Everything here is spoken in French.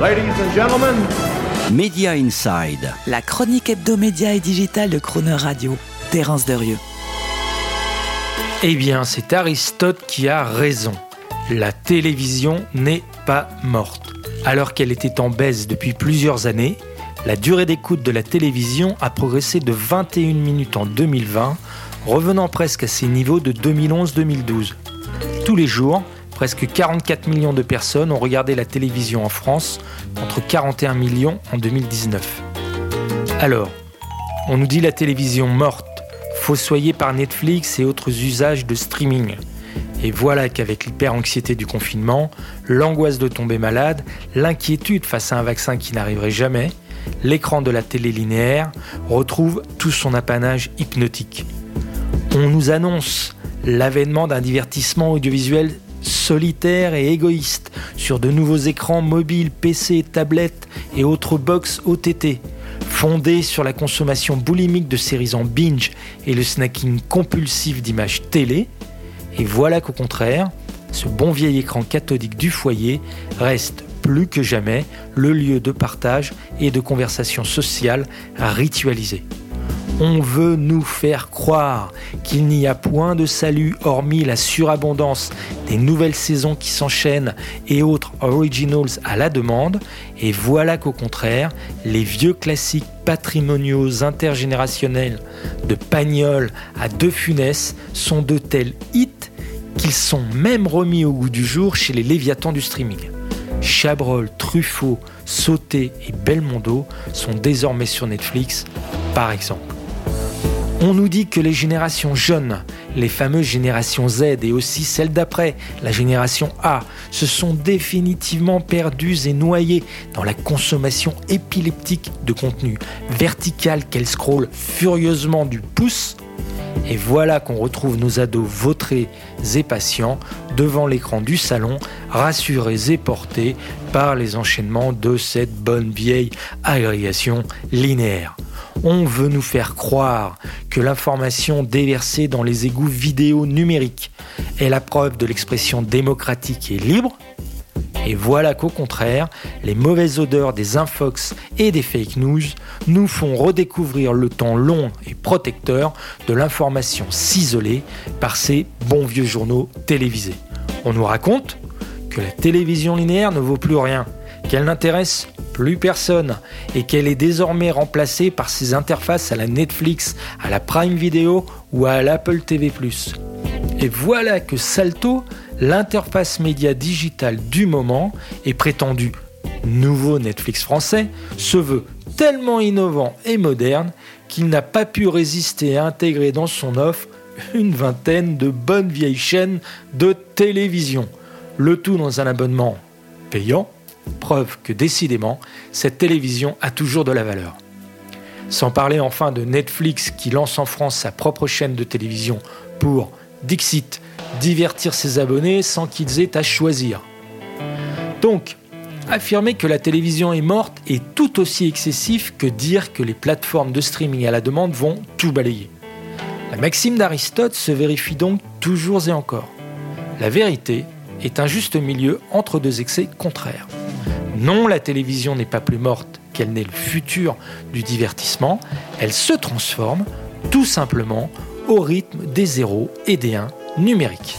Ladies and gentlemen, Media Inside. La chronique hebdomédia et digitale de Croner Radio. Terence Derieux. Eh bien, c'est Aristote qui a raison. La télévision n'est pas morte. Alors qu'elle était en baisse depuis plusieurs années, la durée d'écoute de la télévision a progressé de 21 minutes en 2020, revenant presque à ses niveaux de 2011-2012. Tous les jours, presque 44 millions de personnes ont regardé la télévision en France, contre 41 millions en 2019. Alors, on nous dit la télévision morte, fossoyée par Netflix et autres usages de streaming. Et voilà qu'avec l'hyper-anxiété du confinement, l'angoisse de tomber malade, l'inquiétude face à un vaccin qui n'arriverait jamais, l'écran de la télé linéaire retrouve tout son apanage hypnotique. On nous annonce l'avènement d'un divertissement audiovisuel solitaire et égoïste sur de nouveaux écrans mobiles, PC, tablettes et autres box OTT, fondés sur la consommation boulimique de séries en binge et le snacking compulsif d'images télé. Et voilà qu'au contraire, ce bon vieil écran cathodique du foyer reste plus que jamais le lieu de partage et de conversation sociale ritualisée. On veut nous faire croire qu'il n'y a point de salut hormis la surabondance des nouvelles saisons qui s'enchaînent et autres originals à la demande. Et voilà qu'au contraire, les vieux classiques patrimoniaux intergénérationnels de Pagnol à De Funès sont de tels hits qu'ils sont même remis au goût du jour chez les Léviathans du streaming. Chabrol, Truffaut, Sauté et Belmondo sont désormais sur Netflix, par exemple. On nous dit que les générations jeunes, les fameuses générations Z et aussi celles d'après, la génération A, se sont définitivement perdues et noyées dans la consommation épileptique de contenu vertical qu'elles scrollent furieusement du pouce. Et voilà qu'on retrouve nos ados vautrés et patients devant l'écran du salon, rassurés et portés par les enchaînements de cette bonne vieille agrégation linéaire. On veut nous faire croire que l'information déversée dans les égouts vidéo numériques est la preuve de l'expression démocratique et libre. Et voilà qu'au contraire, les mauvaises odeurs des infox et des fake news nous font redécouvrir le temps long et protecteur de l'information ciselée par ces bons vieux journaux télévisés. On nous raconte que la télévision linéaire ne vaut plus rien, qu'elle n'intéresse plus personne et qu'elle est désormais remplacée par ses interfaces à la Netflix, à la Prime Video ou à l'Apple TV+. Et voilà que Salto, l'interface média digitale du moment et prétendu nouveau Netflix français, se veut tellement innovant et moderne qu'il n'a pas pu résister à intégrer dans son offre une vingtaine de bonnes vieilles chaînes de télévision. Le tout dans un abonnement payant Preuve que décidément, cette télévision a toujours de la valeur. Sans parler enfin de Netflix qui lance en France sa propre chaîne de télévision pour, Dixit, divertir ses abonnés sans qu'ils aient à choisir. Donc, affirmer que la télévision est morte est tout aussi excessif que dire que les plateformes de streaming à la demande vont tout balayer. La maxime d'Aristote se vérifie donc toujours et encore. La vérité est un juste milieu entre deux excès contraires. Non, la télévision n'est pas plus morte qu'elle n'est le futur du divertissement, elle se transforme tout simplement au rythme des zéros et des 1 numériques.